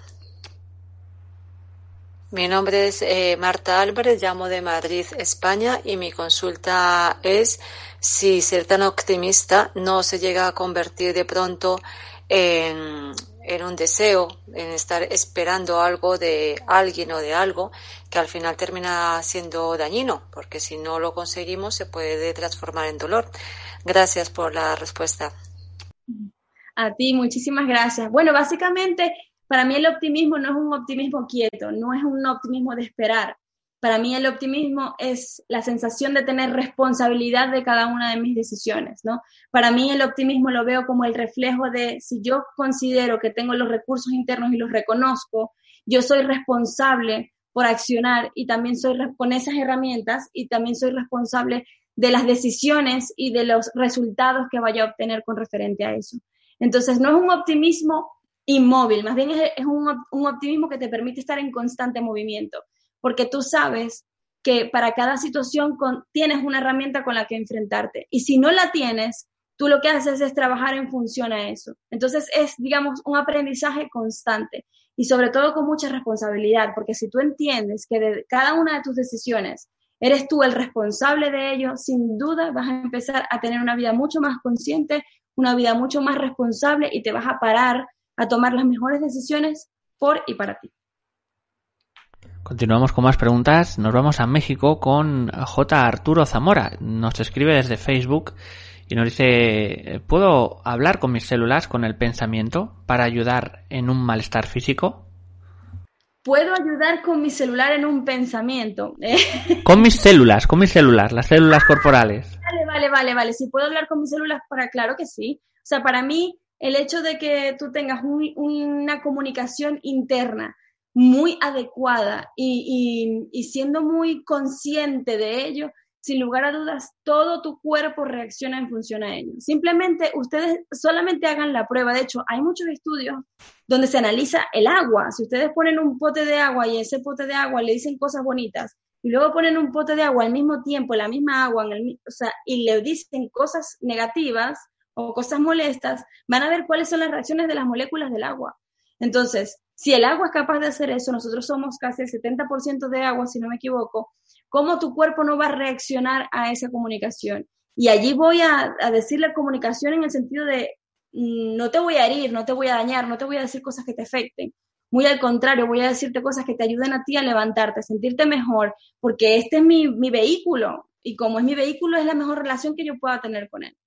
Mi nombre es eh, Marta Álvarez, llamo de Madrid, España, y mi consulta es si ser tan optimista no se llega a convertir de pronto en, en un deseo, en estar esperando algo de alguien o de algo que al final termina siendo dañino, porque si no lo conseguimos se puede transformar en dolor. Gracias por la respuesta. A ti, muchísimas gracias. Bueno, básicamente para mí el optimismo no es un optimismo quieto, no es un optimismo de esperar. Para mí el optimismo es la sensación de tener responsabilidad de cada una de mis decisiones, ¿no? Para mí el optimismo lo veo como el reflejo de si yo considero que tengo los recursos internos y los reconozco, yo soy responsable por accionar y también soy con esas herramientas y también soy responsable de las decisiones y de los resultados que vaya a obtener con referente a eso. Entonces, no es un optimismo inmóvil, más bien es, un, optimismo que te permite estar en constante movimiento, porque tú sabes que para cada situación tienes una herramienta con la que enfrentarte. Y si no la tienes, tú lo que haces es trabajar en función a eso. Entonces es, digamos, un aprendizaje constante y sobre todo con mucha responsabilidad, porque si tú entiendes que de cada una de tus decisiones eres tú el responsable de ello, sin duda vas a empezar a tener una vida mucho más consciente, una vida mucho más responsable y te vas a parar a tomar las mejores decisiones por y para ti. Continuamos con más preguntas. Nos vamos a México con J. Arturo Zamora. Nos escribe desde Facebook y nos dice, ¿puedo hablar con mis células con el pensamiento para ayudar en un malestar físico? Puedo ayudar con mi celular en un pensamiento. Con mis células, con mis células, las células corporales. Vale, vale, vale, vale. Si puedo hablar con mis células, para claro que sí. O sea, para mí el hecho de que tú tengas una comunicación interna muy adecuada y, siendo muy consciente de ello, sin lugar a dudas, todo tu cuerpo reacciona en función a ello. Simplemente ustedes solamente hagan la prueba. De hecho, hay muchos estudios donde se analiza el agua. Si ustedes ponen un pote de agua y ese pote de agua le dicen cosas bonitas y luego ponen un pote de agua al mismo tiempo, la misma agua, en el, o sea, y le dicen cosas negativas, o cosas molestas, van a ver cuáles son las reacciones de las moléculas del agua. Entonces, si el agua es capaz de hacer eso, nosotros somos casi el 70% de agua, si no me equivoco, ¿cómo tu cuerpo no va a reaccionar a esa comunicación? Y allí voy a, decir la comunicación en el sentido de mm, no te voy a herir, no te voy a dañar, no te voy a decir cosas que te afecten. Muy al contrario, voy a decirte cosas que te ayuden a ti a levantarte, a sentirte mejor, porque este es mi, mi vehículo y como es mi vehículo es la mejor relación que yo pueda tener con él.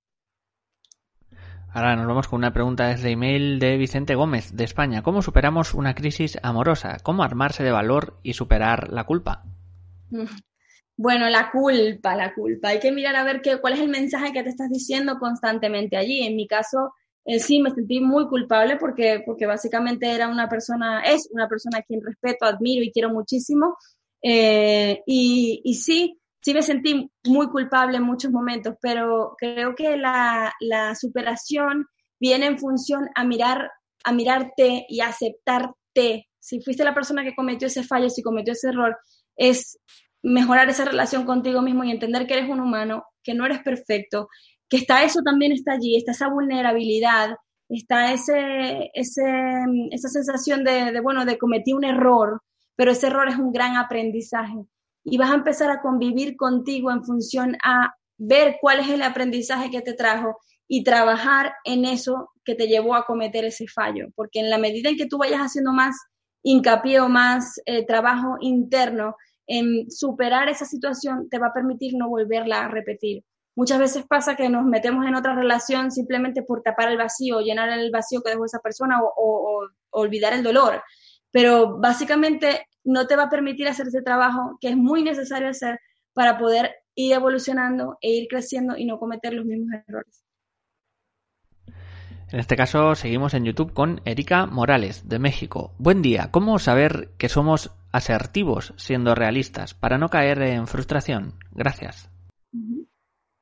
Ahora nos vamos con una pregunta desde email de Vicente Gómez, de España. ¿Cómo superamos una crisis amorosa? ¿Cómo armarse de valor y superar la culpa? Bueno, la culpa, la culpa. Hay que mirar a ver qué, cuál es el mensaje que te estás diciendo constantemente allí. En mi caso, eh, sí me sentí muy culpable porque, porque básicamente era una persona, es una persona a quien respeto, admiro y quiero muchísimo. Eh, y sí, sí me sentí muy culpable en muchos momentos, pero creo que la, superación viene en función a mirar, a mirarte y aceptarte. Si fuiste la persona que cometió ese fallo, si cometió ese error, es mejorar esa relación contigo mismo y entender que eres un humano, que no eres perfecto, que está eso también está allí, está esa vulnerabilidad, está ese, ese, esa sensación de, de, bueno, de cometí un error, pero ese error es un gran aprendizaje y vas a empezar a convivir contigo en función a ver cuál es el aprendizaje que te trajo y trabajar en eso que te llevó a cometer ese fallo, porque en la medida en que tú vayas haciendo más hincapié o más eh, trabajo interno en superar esa situación, te va a permitir no volverla a repetir. Muchas veces pasa que nos metemos en otra relación simplemente por tapar el vacío, llenar el vacío que dejó esa persona o, o olvidar el dolor. Pero básicamente no te va a permitir hacer ese trabajo que es muy necesario hacer para poder ir evolucionando e ir creciendo y no cometer los mismos errores. En este caso seguimos en YouTube con Erika Morales, de México. Buen día. ¿Cómo saber que somos asertivos siendo realistas para no caer en frustración? Gracias.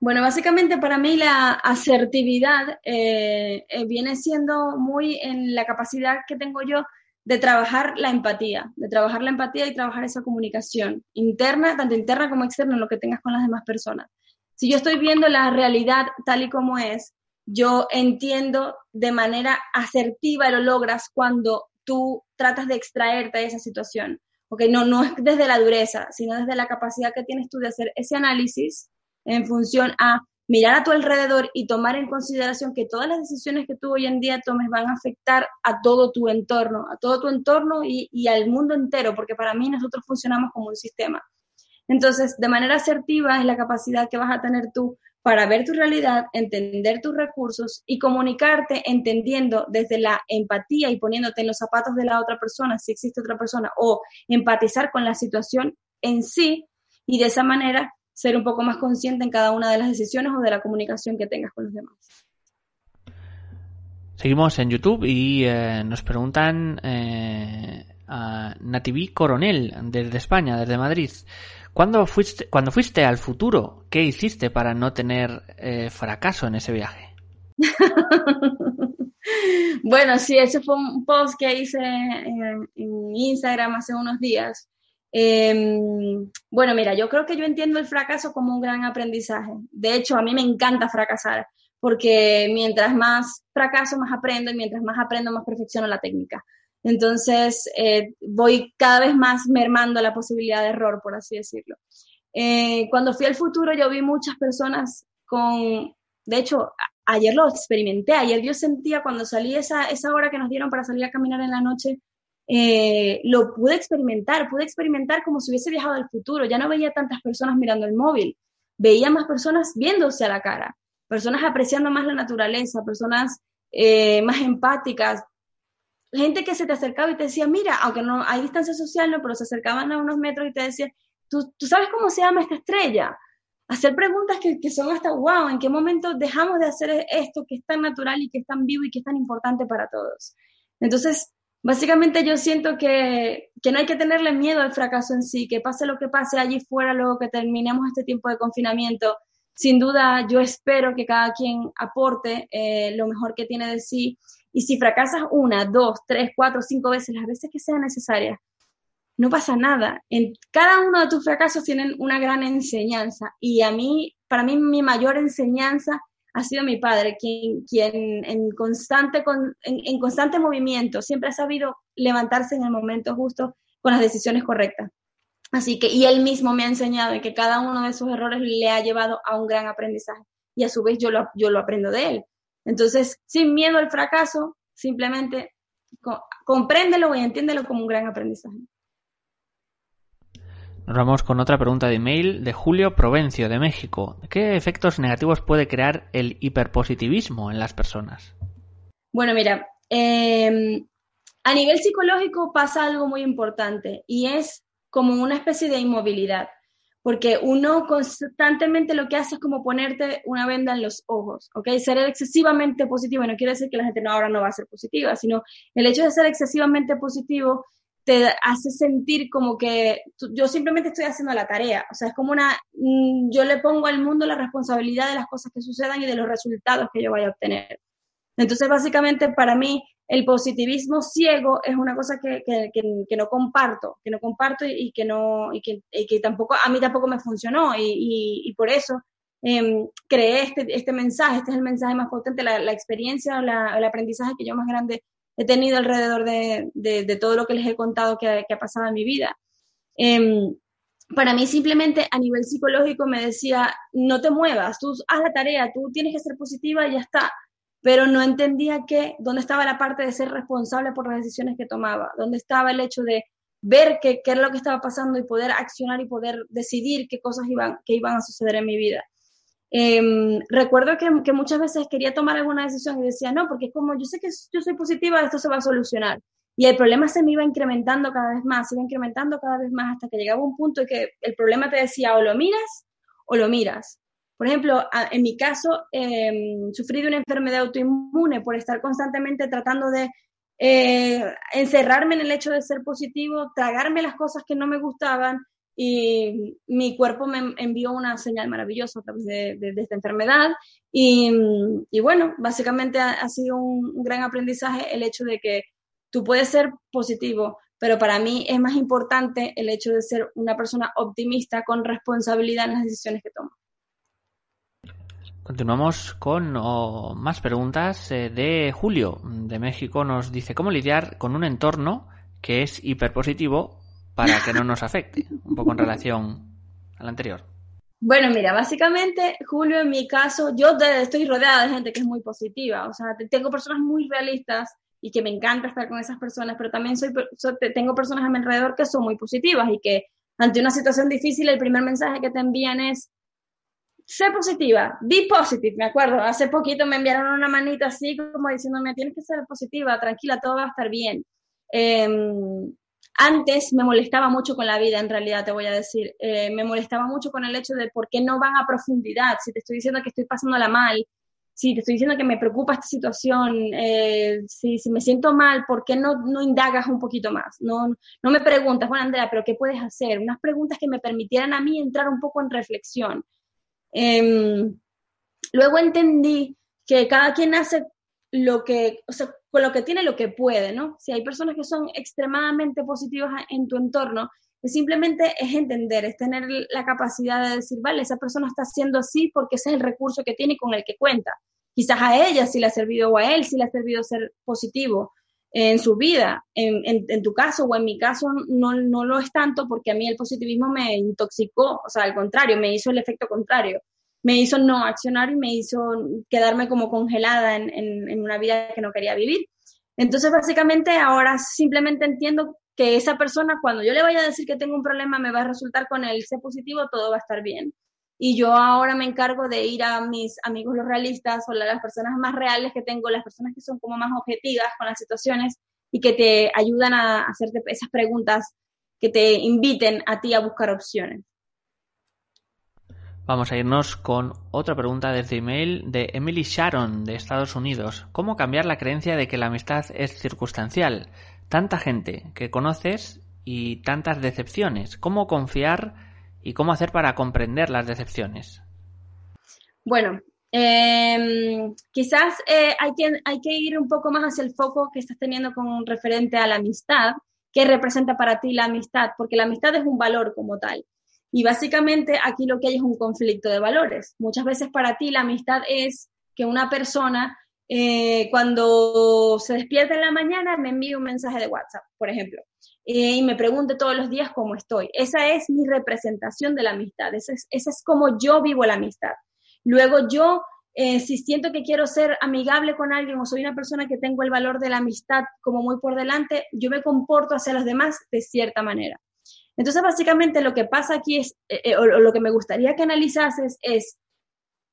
Bueno, básicamente para mí la asertividad eh, eh, viene siendo muy en la capacidad que tengo yo de trabajar la empatía, de trabajar la empatía y trabajar esa comunicación interna, tanto interna como externa, en lo que tengas con las demás personas. Si yo estoy viendo la realidad tal y como es, yo entiendo de manera asertiva lo logras cuando tú tratas de extraerte de esa situación. No, no es desde la dureza, sino desde la capacidad que tienes tú de hacer ese análisis en función a mirar a tu alrededor y tomar en consideración que todas las decisiones que tú hoy en día tomes van a afectar a todo tu entorno, a todo tu entorno y, al mundo entero, porque para mí nosotros funcionamos como un sistema. Entonces, de manera asertiva es la capacidad que vas a tener tú para ver tu realidad, entender tus recursos y comunicarte entendiendo desde la empatía y poniéndote en los zapatos de la otra persona, si existe otra persona, o empatizar con la situación en sí y de esa manera ser un poco más consciente en cada una de las decisiones o de la comunicación que tengas con los demás. Seguimos en YouTube y eh, nos preguntan eh, a Nativí Coronel desde España, desde Madrid. ¿Cuándo fuiste, cuando fuiste al futuro, qué hiciste para no tener eh, fracaso en ese viaje? bueno, sí, ese fue un post que hice en Instagram hace unos días. Em, bueno, mira, yo creo que yo entiendo el fracaso como un gran aprendizaje. De hecho, a mí me encanta fracasar, porque mientras más fracaso, más aprendo, y mientras más aprendo, más perfecciono la técnica. Entonces, eh, voy cada vez más mermando la posibilidad de error, por así decirlo. Eh, cuando fui al futuro, yo vi muchas personas con, de hecho, ayer lo experimenté, ayer yo sentía cuando salí esa, esa hora que nos dieron para salir a caminar en la noche, eh, lo pude experimentar, pude experimentar como si hubiese viajado al futuro, ya no veía tantas personas mirando el móvil, veía más personas viéndose a la cara, personas apreciando más la naturaleza, personas eh, más empáticas, gente que se te acercaba y te decía, mira, aunque no hay distancia social, no, pero se acercaban a unos metros y te decían, ¿tú, tú sabes cómo se llama esta estrella? Hacer preguntas que, que son hasta, wow, ¿en qué momento dejamos de hacer esto que es tan natural y que es tan vivo y que es tan importante para todos? Entonces, Básicamente yo siento que, que, no hay que tenerle miedo al fracaso en sí, que pase lo que pase allí fuera luego que terminemos este tiempo de confinamiento. Sin duda yo espero que cada quien aporte eh, lo mejor que tiene de sí y si fracasas una, dos, tres, cuatro, cinco veces, las veces que sean necesarias, no pasa nada. En cada uno de tus fracasos tienen una gran enseñanza y a mí, para mí mi mayor enseñanza ha sido mi padre, quien, en, constante, en, constante movimiento siempre ha sabido levantarse en el momento justo con las decisiones correctas. Así que, y él mismo me ha enseñado que cada uno de esos errores le ha llevado a un gran aprendizaje y a su vez yo lo, yo lo aprendo de él. Entonces, sin miedo al fracaso, simplemente compréndelo y entiéndelo como un gran aprendizaje. Nos vamos con otra pregunta de email de Julio Provencio de México. ¿Qué efectos negativos puede crear el hiperpositivismo en las personas? Bueno, mira, em, a nivel psicológico pasa algo muy importante y es como una especie de inmovilidad, porque uno constantemente lo que hace es como ponerte una venda en los ojos, ¿ok? Ser excesivamente positivo, no quiere decir que la gente no, ahora no va a ser positiva, sino el hecho de ser excesivamente positivo te hace sentir como que yo simplemente estoy haciendo la tarea. O sea, es como una, mm, yo le pongo al mundo la responsabilidad de las cosas que sucedan y de los resultados que yo vaya a obtener. Entonces, básicamente, para mí, el positivismo ciego es una cosa que, que, que, no comparto, que no comparto y, que no, y que, que, tampoco, a mí tampoco me funcionó y, y, por eso eh, creé este, este mensaje, este es el mensaje más potente, la, la experiencia, la, el aprendizaje que yo más grande he tenido alrededor de, todo lo que les he contado que, ha pasado en mi vida. Em, para mí simplemente a nivel psicológico me decía, no te muevas, tú haz la tarea, tú tienes que ser positiva y ya está. Pero no entendía que, dónde estaba la parte de ser responsable por las decisiones que tomaba, dónde estaba el hecho de ver qué, era lo que estaba pasando y poder accionar y poder decidir qué cosas iban a suceder en mi vida. Em, recuerdo que, muchas veces quería tomar alguna decisión y decía, no, porque es como yo sé que yo soy positiva, esto se va a solucionar. Y el problema se me iba incrementando cada vez más, se iba incrementando cada vez más hasta que llegaba un punto en que el problema te decía o lo miras o lo miras. Por ejemplo, en mi caso, em, sufrí de una enfermedad autoinmune por estar constantemente tratando de eh, encerrarme en el hecho de ser positivo, tragarme las cosas que no me gustaban, y mi cuerpo me envió una señal maravillosa a través de, esta enfermedad y, bueno, básicamente ha, sido un, gran aprendizaje el hecho de que tú puedes ser positivo, pero para mí es más importante el hecho de ser una persona optimista con responsabilidad en las decisiones que tomo. Continuamos con más preguntas eh, de Julio de México. Nos dice cómo lidiar con un entorno que es hiperpositivo para que no nos afecte? Un poco en relación al anterior. Bueno, mira, básicamente, Julio, en mi caso, yo estoy rodeada de gente que es muy positiva, o sea, tengo personas muy realistas y que me encanta estar con esas personas, pero también soy, tengo personas a mi alrededor que son muy positivas y que ante una situación difícil el primer mensaje que te envían es, sé positiva, be positive, me acuerdo, hace poquito me enviaron una manita así como diciéndome, tienes que ser positiva, tranquila, todo va a estar bien. Em, antes me molestaba mucho con la vida, en realidad te voy a decir. Eh, me molestaba mucho con el hecho de por qué no van a profundidad. Si te estoy diciendo que estoy pasándola mal, si te estoy diciendo que me preocupa esta situación, eh, si, me siento mal, ¿por qué no, no indagas un poquito más? No, no me preguntas, bueno, Andrea, ¿pero qué puedes hacer? Unas preguntas que me permitieran a mí entrar un poco en reflexión. Em, luego entendí que cada quien hace lo que, o sea, con lo que tiene, lo que puede, ¿no? Si hay personas que son extremadamente positivas en tu entorno, simplemente es entender, es tener la capacidad de decir, vale, esa persona está haciendo así porque ese es el recurso que tiene y con el que cuenta. Quizás a ella sí le ha servido o a él sí le ha servido ser positivo en su vida. En, en, tu caso o en mi caso no, no lo es tanto porque a mí el positivismo me intoxicó, o sea, al contrario, me hizo el efecto contrario me hizo no accionar y me hizo quedarme como congelada en, en, una vida que no quería vivir. Entonces, básicamente, ahora simplemente entiendo que esa persona, cuando yo le vaya a decir que tengo un problema, me va a resultar con el C positivo, todo va a estar bien. Y yo ahora me encargo de ir a mis amigos los realistas o las personas más reales que tengo, las personas que son como más objetivas con las situaciones y que te ayudan a hacerte esas preguntas que te inviten a ti a buscar opciones. Vamos a irnos con otra pregunta desde email de Emily Sharon de Estados Unidos. ¿Cómo cambiar la creencia de que la amistad es circunstancial? Tanta gente que conoces y tantas decepciones. ¿Cómo confiar y cómo hacer para comprender las decepciones? Bueno, em, quizás eh, hay, que, hay que ir un poco más hacia el foco que estás teniendo con referente a la amistad. ¿Qué representa para ti la amistad? Porque la amistad es un valor como tal. Y básicamente aquí lo que hay es un conflicto de valores. Muchas veces para ti la amistad es que una persona eh, cuando se despierta en la mañana me envíe un mensaje de WhatsApp, por ejemplo, eh, y me pregunte todos los días cómo estoy. Esa es mi representación de la amistad, esa es, es como yo vivo la amistad. Luego yo, eh, si siento que quiero ser amigable con alguien o soy una persona que tengo el valor de la amistad como muy por delante, yo me comporto hacia los demás de cierta manera. Entonces, básicamente lo que pasa aquí es, eh, eh, o, lo que me gustaría que analizases es,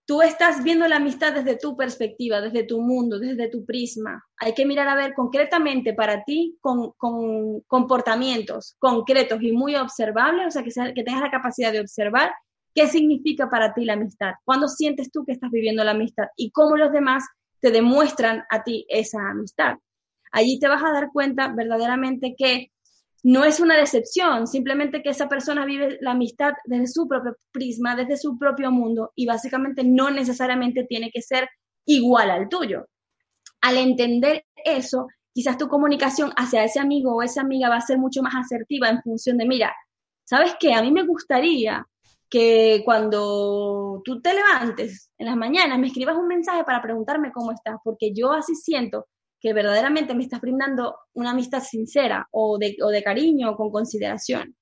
tú estás viendo la amistad desde tu perspectiva, desde tu mundo, desde tu prisma. Hay que mirar a ver concretamente para ti con, comportamientos concretos y muy observables, o sea, que, que tengas la capacidad de observar qué significa para ti la amistad, cuándo sientes tú que estás viviendo la amistad y cómo los demás te demuestran a ti esa amistad. Allí te vas a dar cuenta verdaderamente que no es una decepción, simplemente que esa persona vive la amistad desde su propio prisma, desde su propio mundo y básicamente no necesariamente tiene que ser igual al tuyo. Al entender eso, quizás tu comunicación hacia ese amigo o esa amiga va a ser mucho más asertiva en función de, mira, ¿sabes qué? A mí me gustaría que cuando tú te levantes en las mañanas me escribas un mensaje para preguntarme cómo estás, porque yo así siento verdaderamente me estás brindando una amistad sincera o de, o de cariño con consideración.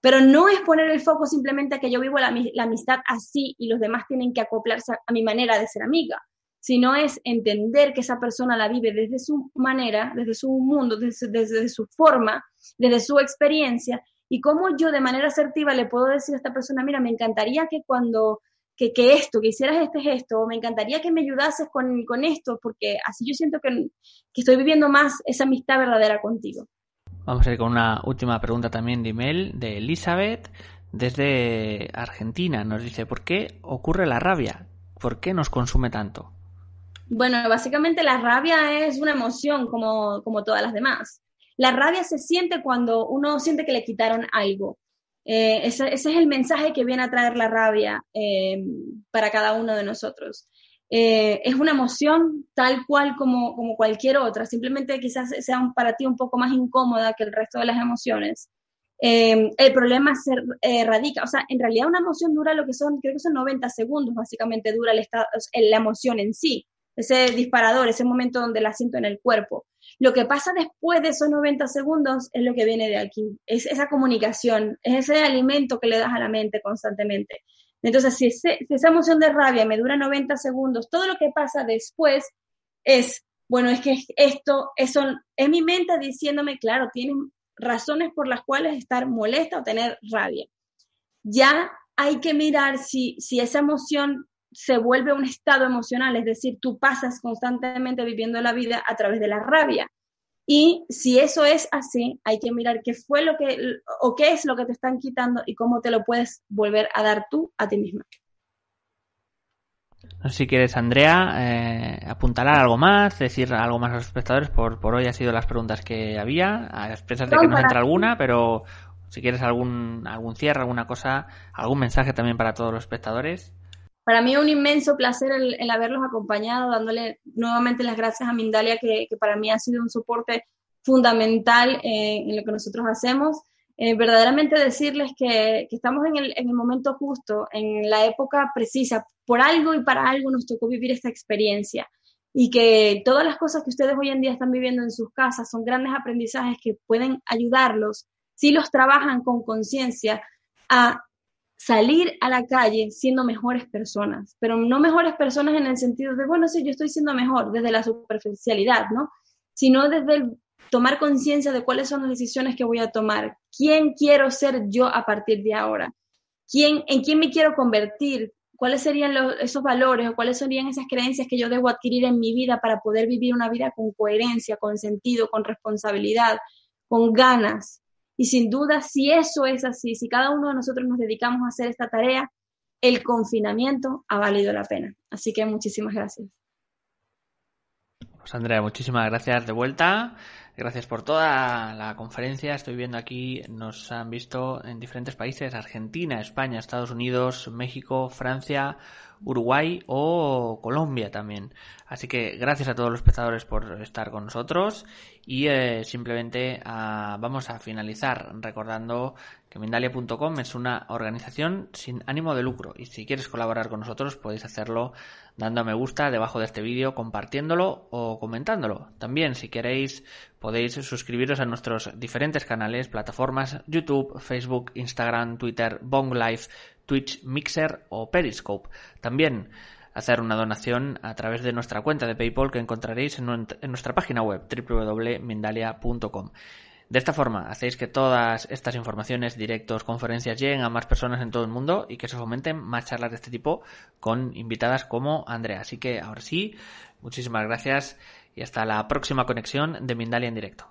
Pero no es poner el foco simplemente a que yo vivo la, amistad así y los demás tienen que acoplarse a, mi manera de ser amiga, sino es entender que esa persona la vive desde su manera, desde su mundo, desde, desde su forma, desde su experiencia y cómo yo de manera asertiva le puedo decir a esta persona, mira, me encantaría que cuando que, esto, que hicieras este gesto, me encantaría que me ayudases con, con esto, porque así yo siento que, que, estoy viviendo más esa amistad verdadera contigo. Vamos a ir con una última pregunta también de email de Elizabeth desde Argentina. Nos dice, ¿por qué ocurre la rabia? ¿Por qué nos consume tanto? Bueno, básicamente la rabia es una emoción como, como todas las demás. La rabia se siente cuando uno siente que le quitaron algo. Eh, ese, es el mensaje que viene a traer la rabia eh, para cada uno de nosotros. Eh, es una emoción tal cual como, como cualquier otra, simplemente quizás sea para ti un poco más incómoda que el resto de las emociones. el problema se radica, o sea, en realidad una emoción dura lo que son, creo que son 90 segundos, básicamente dura el estado, la emoción en sí, ese disparador, ese momento donde la siento en el cuerpo. Lo que pasa después de esos 90 segundos es lo que viene de aquí, es esa comunicación, es ese alimento que le das a la mente constantemente. Entonces, si, esa emoción de rabia me dura 90 segundos, todo lo que pasa después es, bueno, es que esto, eso, es mi mente diciéndome, claro, tienes razones por las cuales estar molesta o tener rabia. Ya hay que mirar si, si esa emoción se vuelve un estado emocional, es decir, tú pasas constantemente viviendo la vida a través de la rabia. Y si eso es así, hay que mirar qué fue lo que, o qué es lo que te están quitando y cómo te lo puedes volver a dar tú a ti misma. No sé si quieres, Andrea, eh, apuntalar algo más, decir algo más a los espectadores. Por, por hoy han sido las preguntas que había. A expensas de que nos entra alguna, pero si quieres algún, algún cierre, alguna cosa, algún mensaje también para todos los espectadores. Para mí es un inmenso placer el, haberlos acompañado, dándole nuevamente las gracias a Mindalia, que, para mí ha sido un soporte fundamental eh, en lo que nosotros hacemos. Eh, verdaderamente decirles que, estamos en el, momento justo, en la época precisa. Por algo y para algo nos tocó vivir esta experiencia y que todas las cosas que ustedes hoy en día están viviendo en sus casas son grandes aprendizajes que pueden ayudarlos, si los trabajan con conciencia, a salir a la calle siendo mejores personas, pero no mejores personas en el sentido de, bueno, sí, yo estoy siendo mejor desde la superficialidad, ¿no? Sino desde tomar conciencia de cuáles son las decisiones que voy a tomar, quién quiero ser yo a partir de ahora, quién, en quién me quiero convertir, cuáles serían esos valores o cuáles serían esas creencias que yo debo adquirir en mi vida para poder vivir una vida con coherencia, con sentido, con responsabilidad, con ganas. Y sin duda, si eso es así, si cada uno de nosotros nos dedicamos a hacer esta tarea, el confinamiento ha valido la pena. Así que muchísimas gracias. Pues Andrea, muchísimas gracias de vuelta. Gracias por toda la conferencia. Estoy viendo aquí, nos han visto en diferentes países, Argentina, España, Estados Unidos, México, Francia, Uruguay o Colombia también. Así que gracias a todos los espectadores por estar con nosotros y eh, simplemente ah, vamos a finalizar recordando que Mindalia.com es una organización sin ánimo de lucro y si quieres colaborar con nosotros podéis hacerlo dando a me gusta debajo de este vídeo, compartiéndolo o comentándolo. También si queréis podéis suscribiros a nuestros diferentes canales, plataformas YouTube, Facebook, Instagram, Twitter, Bong Live, Twitch, Mixer o Periscope. También hacer una donación a través de nuestra cuenta de PayPal que encontraréis en, nuestra página web www.mindalia.com. De esta forma, hacéis que todas estas informaciones, directos, conferencias lleguen a más personas en todo el mundo y que se fomenten más charlas de este tipo con invitadas como Andrea. Así que ahora sí, muchísimas gracias y hasta la próxima conexión de Mindalia en directo.